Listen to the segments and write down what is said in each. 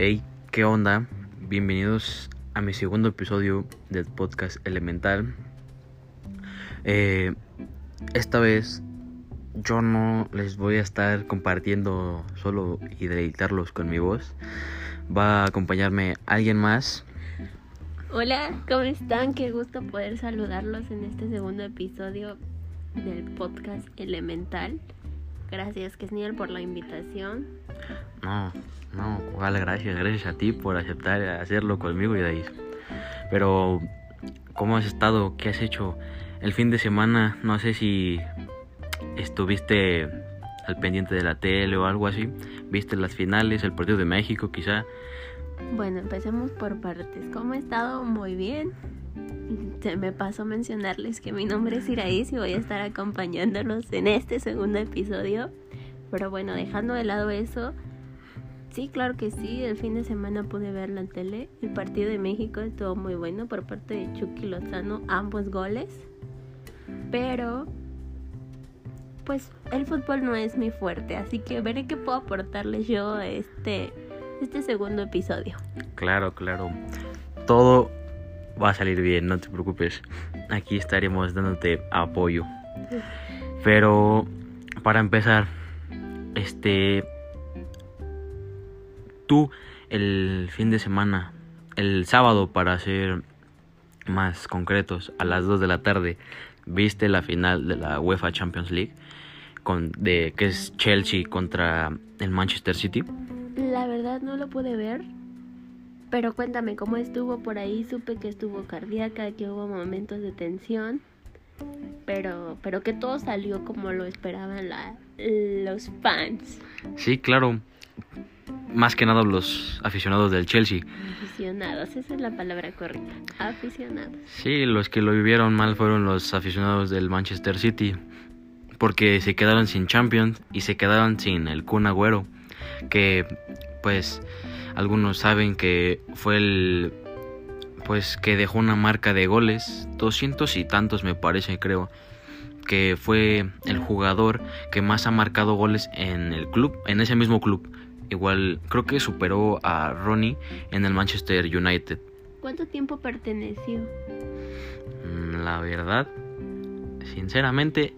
Hey, ¿qué onda? Bienvenidos a mi segundo episodio del podcast Elemental. Eh, esta vez yo no les voy a estar compartiendo solo y deleitarlos con mi voz. Va a acompañarme alguien más. Hola, ¿cómo están? Qué gusto poder saludarlos en este segundo episodio del podcast Elemental. Gracias, Kesniel, por la invitación. No, no, vale, gracias, gracias a ti por aceptar hacerlo conmigo y ahí. Pero, ¿cómo has estado? ¿Qué has hecho? El fin de semana, no sé si estuviste al pendiente de la tele o algo así. ¿Viste las finales, el partido de México quizá? Bueno, empecemos por partes. ¿Cómo he estado? Muy bien. Se me pasó mencionarles que mi nombre es Iraís y voy a estar acompañándolos en este segundo episodio. Pero bueno, dejando de lado eso, sí, claro que sí, el fin de semana pude ver la tele. El partido de México estuvo muy bueno por parte de Chucky Lozano, ambos goles. Pero, pues el fútbol no es mi fuerte, así que veré qué puedo aportarles yo a este, este segundo episodio. Claro, claro. Todo va a salir bien, no te preocupes. Aquí estaremos dándote apoyo. Pero para empezar, este tú el fin de semana, el sábado para ser más concretos, a las 2 de la tarde, viste la final de la UEFA Champions League con de que es Chelsea contra el Manchester City. La verdad no lo pude ver, pero cuéntame cómo estuvo por ahí. Supe que estuvo cardíaca, que hubo momentos de tensión, pero, pero que todo salió como lo esperaban la, los fans. Sí, claro. Más que nada los aficionados del Chelsea. Aficionados, esa es la palabra correcta. Aficionados. Sí, los que lo vivieron mal fueron los aficionados del Manchester City. Porque se quedaron sin Champions y se quedaron sin el Kun Agüero. Que, pues, algunos saben que fue el. Pues que dejó una marca de goles. 200 y tantos, me parece, creo. Que fue el jugador que más ha marcado goles en el club, en ese mismo club. Igual creo que superó a Ronnie en el Manchester United. ¿Cuánto tiempo perteneció? Mm, La verdad, sinceramente,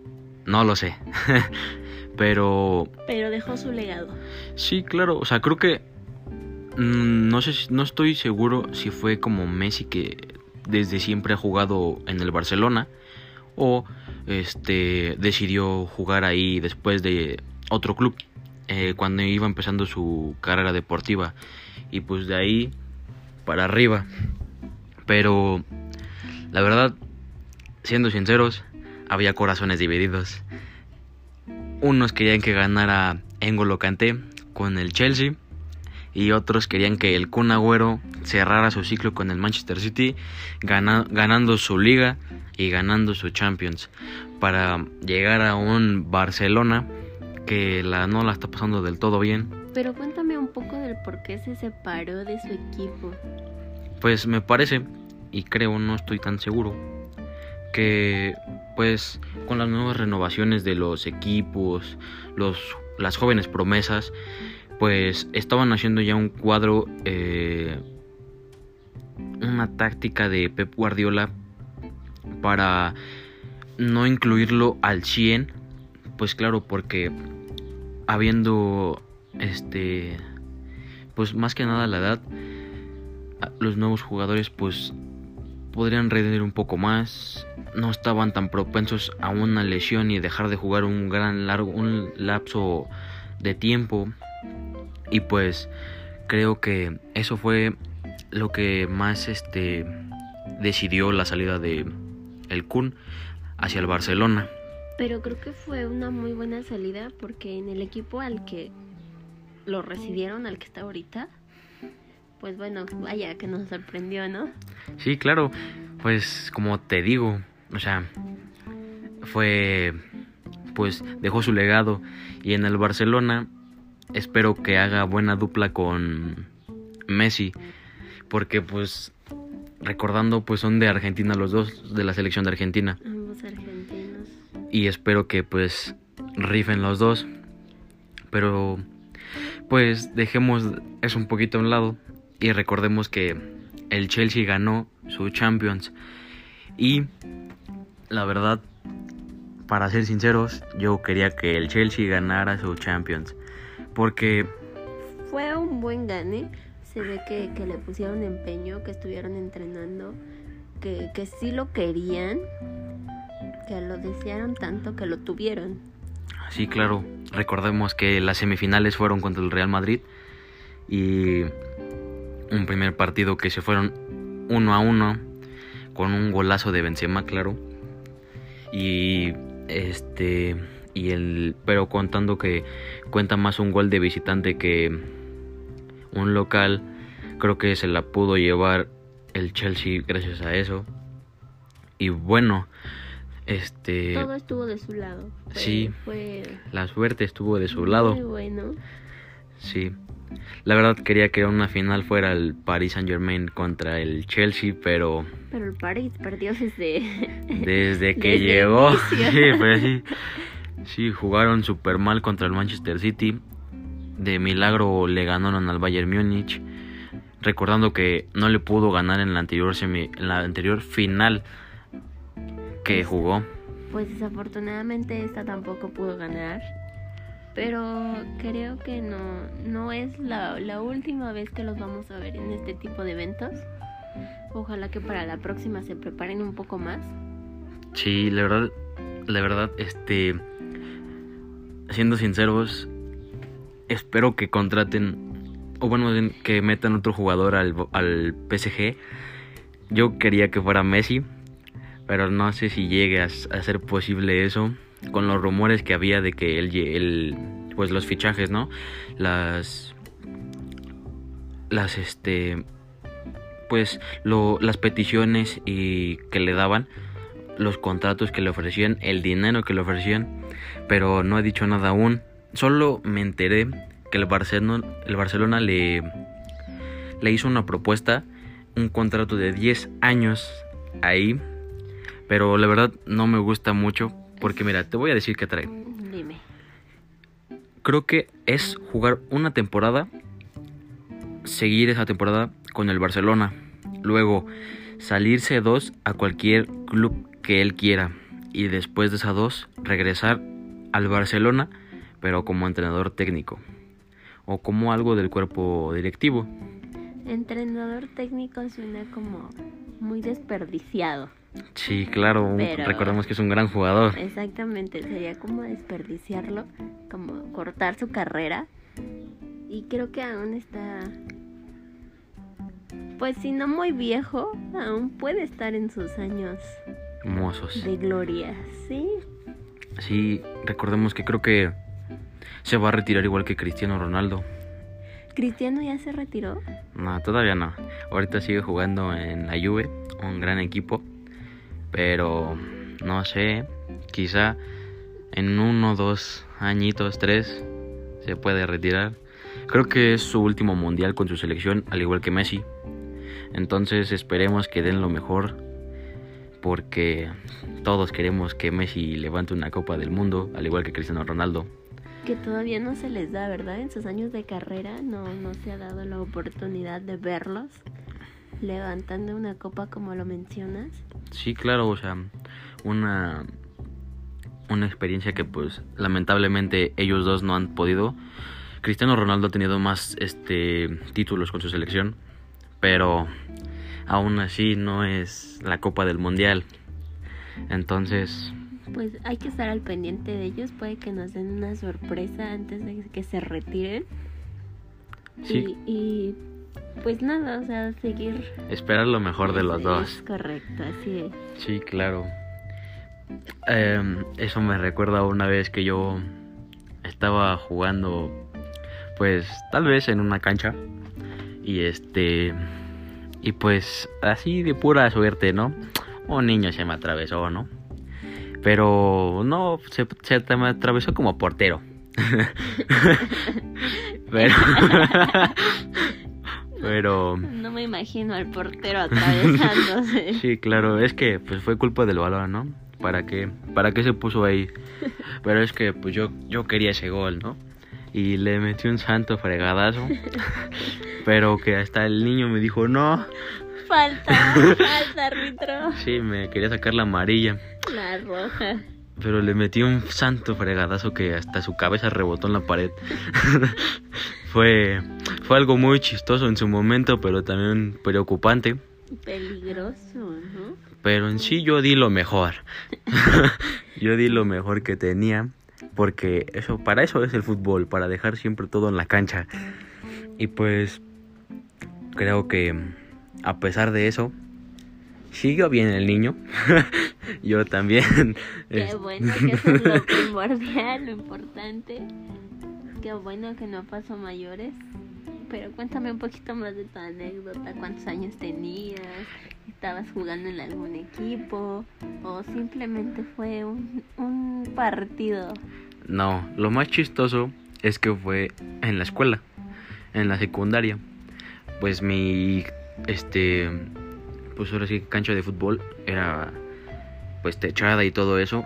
no lo sé. Pero Pero dejó su legado. sí, claro, o sea, creo que no sé, no estoy seguro si fue como Messi que desde siempre ha jugado en el Barcelona o este decidió jugar ahí después de otro club eh, cuando iba empezando su carrera deportiva y pues de ahí para arriba. Pero la verdad, siendo sinceros, había corazones divididos. Unos querían que ganara N'Golo Kanté con el Chelsea y otros querían que el Kun Agüero cerrara su ciclo con el Manchester City, gana- ganando su liga y ganando su Champions para llegar a un Barcelona que la no la está pasando del todo bien. Pero cuéntame un poco del por qué se separó de su equipo. Pues me parece, y creo, no estoy tan seguro, que pues con las nuevas renovaciones de los equipos, los, las jóvenes promesas, pues estaban haciendo ya un cuadro, eh, una táctica de Pep Guardiola para no incluirlo al 100, pues claro, porque habiendo este, pues más que nada la edad, los nuevos jugadores pues podrían rendir un poco más, no estaban tan propensos a una lesión y dejar de jugar un gran largo un lapso de tiempo y pues creo que eso fue lo que más este decidió la salida de el Kun hacia el Barcelona. Pero creo que fue una muy buena salida porque en el equipo al que lo recibieron, al que está ahorita, pues bueno, vaya que nos sorprendió, ¿no? Sí, claro, pues como te digo, o sea, fue pues dejó su legado y en el Barcelona espero que haga buena dupla con Messi porque pues recordando pues son de Argentina los dos de la selección de Argentina. Ambos argentinos. y espero que pues rifen los dos. Pero pues dejemos eso un poquito a un lado y recordemos que el Chelsea ganó su Champions. Y la verdad para ser sinceros yo quería que el Chelsea ganara su Champions porque fue un buen gane se ve que, que le pusieron empeño que estuvieron entrenando que, que sí lo querían que lo desearon tanto que lo tuvieron Sí, claro. Recordemos que las semifinales fueron contra el Real Madrid y un primer partido que se fueron uno a uno con un golazo de Benzema, claro. Y este y el pero contando que cuenta más un gol de visitante que un local, creo que se la pudo llevar el Chelsea gracias a eso. Y bueno, este. Todo estuvo de su lado. sí. La suerte estuvo de su lado. Muy bueno. Sí. La verdad quería que una final fuera el Paris Saint Germain contra el Chelsea, pero... Pero el Paris perdió desde... Desde que llegó. Sí, pues sí. Sí, jugaron súper mal contra el Manchester City. De milagro le ganaron al Bayern Múnich. Recordando que no le pudo ganar en la anterior, semi, en la anterior final que jugó. Pues desafortunadamente esta tampoco pudo ganar. Pero creo que no, no es la, la última vez que los vamos a ver en este tipo de eventos. Ojalá que para la próxima se preparen un poco más. Sí, la verdad, la verdad, este, siendo sinceros, espero que contraten, o bueno, que metan otro jugador al, PSG. Yo quería que fuera Messi, pero no sé si llegue a, ser posible eso con los rumores que había de que el, el pues los fichajes, ¿no? Las las este pues lo, las peticiones y que le daban los contratos que le ofrecían, el dinero que le ofrecían, pero no he dicho nada aún. Solo me enteré que el Barcelona, el Barcelona le, le hizo una propuesta, un contrato de 10 años ahí pero la verdad no me gusta mucho porque mira, te voy a decir qué trae. Dime. Creo que es jugar una temporada, seguir esa temporada con el Barcelona, luego salirse dos a cualquier club que él quiera y después de esas dos regresar al Barcelona, pero como entrenador técnico o como algo del cuerpo directivo. Entrenador técnico suena como muy desperdiciado. Sí, claro, recordemos que es un gran jugador. Exactamente, sería como desperdiciarlo, como cortar su carrera. Y creo que aún está, pues si no muy viejo, aún puede estar en sus años de gloria, ¿sí? Sí, recordemos que creo que se va a retirar igual que Cristiano Ronaldo. ¿Cristiano ya se retiró? No, todavía no. Ahorita sigue jugando en la Juve, un gran equipo. Pero no sé, quizá en uno, dos añitos, tres, se puede retirar. Creo que es su último mundial con su selección, al igual que Messi. Entonces esperemos que den lo mejor, porque todos queremos que Messi levante una Copa del Mundo, al igual que Cristiano Ronaldo. Que todavía no se les da, ¿verdad? En sus años de carrera no, no se ha dado la oportunidad de verlos levantando una copa como lo mencionas. Sí, claro, o sea, una una experiencia que pues lamentablemente ellos dos no han podido. Cristiano Ronaldo ha tenido más este títulos con su selección, pero aún así no es la Copa del Mundial. Entonces, pues hay que estar al pendiente de ellos, puede que nos den una sorpresa antes de que se retiren. Sí. y pues nada, o sea, seguir. Esperar lo mejor de los dos. correcto, así es. Sí, claro. Em, eso me recuerda una vez que yo estaba jugando, pues tal vez en una cancha. Y este. Y pues así de pura suerte, ¿no? Un niño se me atravesó, ¿no? Pero no, se, se me atravesó como portero. Pero. Pero... No me imagino al portero atravesándose. sí, claro, es que pues fue culpa del balón, ¿no? ¿Para qué, ¿Para qué se puso ahí? Pero es que pues yo, yo quería ese gol, ¿no? Y le metí un santo fregadazo. pero que hasta el niño me dijo, no. Falta, falta, árbitro. Sí, me quería sacar la amarilla. La roja. Pero le metí un santo fregadazo que hasta su cabeza rebotó en la pared. fue, fue algo muy chistoso en su momento, pero también preocupante. Peligroso, ¿no? Pero en sí yo di lo mejor. yo di lo mejor que tenía. Porque eso, para eso es el fútbol, para dejar siempre todo en la cancha. Y pues creo que a pesar de eso, siguió bien el niño. Yo también. Qué bueno que eso es lo primordial, lo importante. Qué bueno que no pasó mayores. Pero cuéntame un poquito más de tu anécdota. ¿Cuántos años tenías? ¿Estabas jugando en algún equipo? ¿O simplemente fue un, un partido? No, lo más chistoso es que fue en la escuela, en la secundaria. Pues mi, este, pues ahora sí, cancha de fútbol era pues techada y todo eso.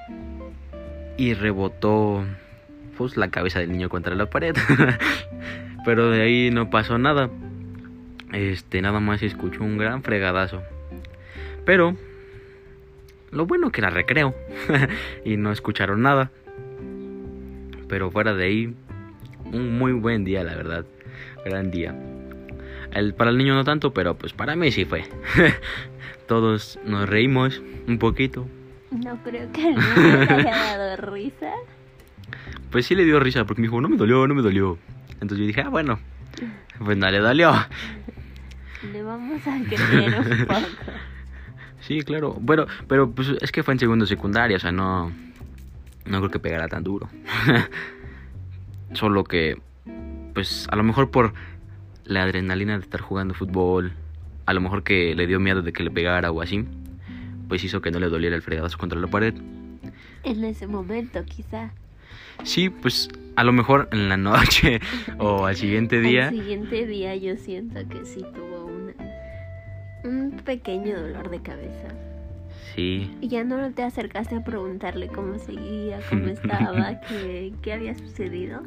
Y rebotó pues la cabeza del niño contra la pared. Pero de ahí no pasó nada. Este, nada más se escuchó un gran fregadazo. Pero lo bueno que era recreo y no escucharon nada. Pero fuera de ahí un muy buen día, la verdad. Gran día. El, para el niño no tanto, pero pues para mí sí fue. Todos nos reímos un poquito. No creo que el niño le haya dado risa. Pues sí le dio risa porque me dijo, no me dolió, no me dolió. Entonces yo dije, ah, bueno, pues no le dolió. Le vamos a creer un poco. Sí, claro. Bueno, pero pues es que fue en segundo secundaria, o sea, no, no creo que pegara tan duro. Solo que, pues a lo mejor por la adrenalina de estar jugando fútbol, a lo mejor que le dio miedo de que le pegara o así, pues hizo que no le doliera el fregadazo contra la pared. En ese momento, quizá. Sí, pues a lo mejor en la noche o al siguiente día. Al siguiente día yo siento que sí tuvo una, un pequeño dolor de cabeza. Sí. Y ya no te acercaste a preguntarle cómo seguía, cómo estaba, qué, qué había sucedido.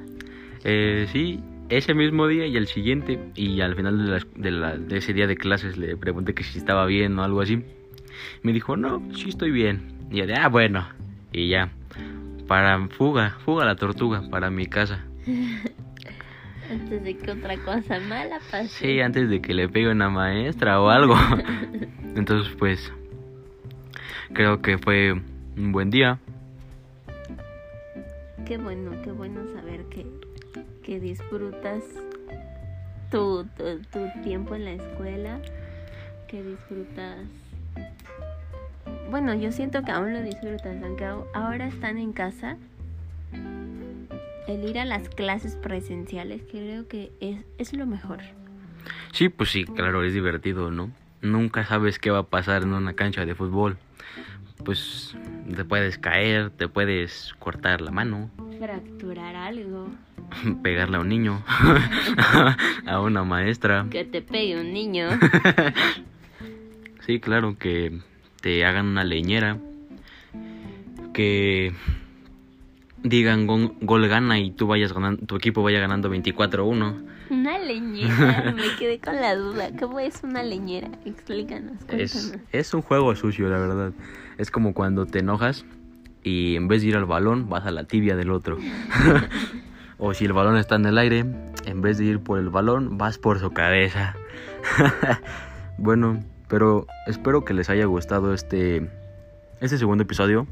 Eh, sí, ese mismo día y el siguiente. Y al final de, la- de, la- de ese día de clases le pregunté que si estaba bien o algo así. Me dijo, no, sí estoy bien. Y yo de, ah, bueno. Y ya. Para fuga, fuga la tortuga, para mi casa. Antes de que otra cosa mala pase. Sí, antes de que le pegue una maestra o algo. Entonces, pues, creo que fue un buen día. Qué bueno, qué bueno saber que, que disfrutas tu, tu, tu tiempo en la escuela, que disfrutas... Bueno, yo siento que aún lo disfrutas, aunque ahora están en casa. El ir a las clases presenciales creo que es, es lo mejor. Sí, pues sí, claro, es divertido, ¿no? Nunca sabes qué va a pasar en una cancha de fútbol. Pues te puedes caer, te puedes cortar la mano, Fracturar algo, pegarle a un niño, a una maestra. que te pegue un niño. Sí, claro, que te hagan una leñera, que digan gol, gol gana y tú vayas ganando, tu equipo vaya ganando 24-1. Una leñera, me quedé con la duda. ¿Cómo es una leñera? Explícanos, Es, es un juego sucio, la verdad. Es como cuando te enojas y en vez de ir al balón vas a la tibia del otro. o si el balón está en el aire, en vez de ir por el balón vas por su cabeza. bueno, pero espero que les haya gustado este este segundo episodio.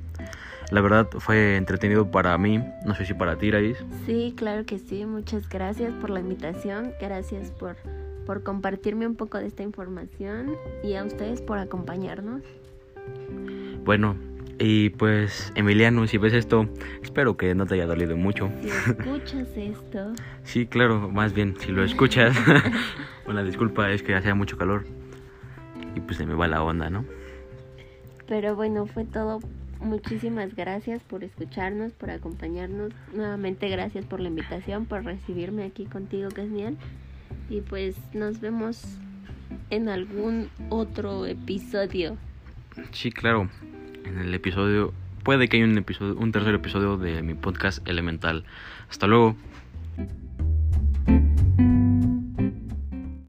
La verdad fue entretenido para mí, no sé si para ti, Iris. Sí, claro que sí. Muchas gracias por la invitación. Gracias por, por compartirme un poco de esta información y a ustedes por acompañarnos. Bueno, y pues Emiliano, si ves esto, espero que no te haya dolido mucho. Si escuchas esto, Sí, claro, más bien, si lo escuchas, una disculpa, es que hacía mucho calor y pues se me va la onda, ¿no? pero bueno, fue todo. Muchísimas gracias por escucharnos, por acompañarnos. Nuevamente gracias por la invitación, por recibirme aquí contigo, Casniel. Y pues nos vemos en algún otro episodio. Sí, claro, en el episodio, puede que haya un episodio, un tercer episodio de mi podcast elemental. Hasta luego.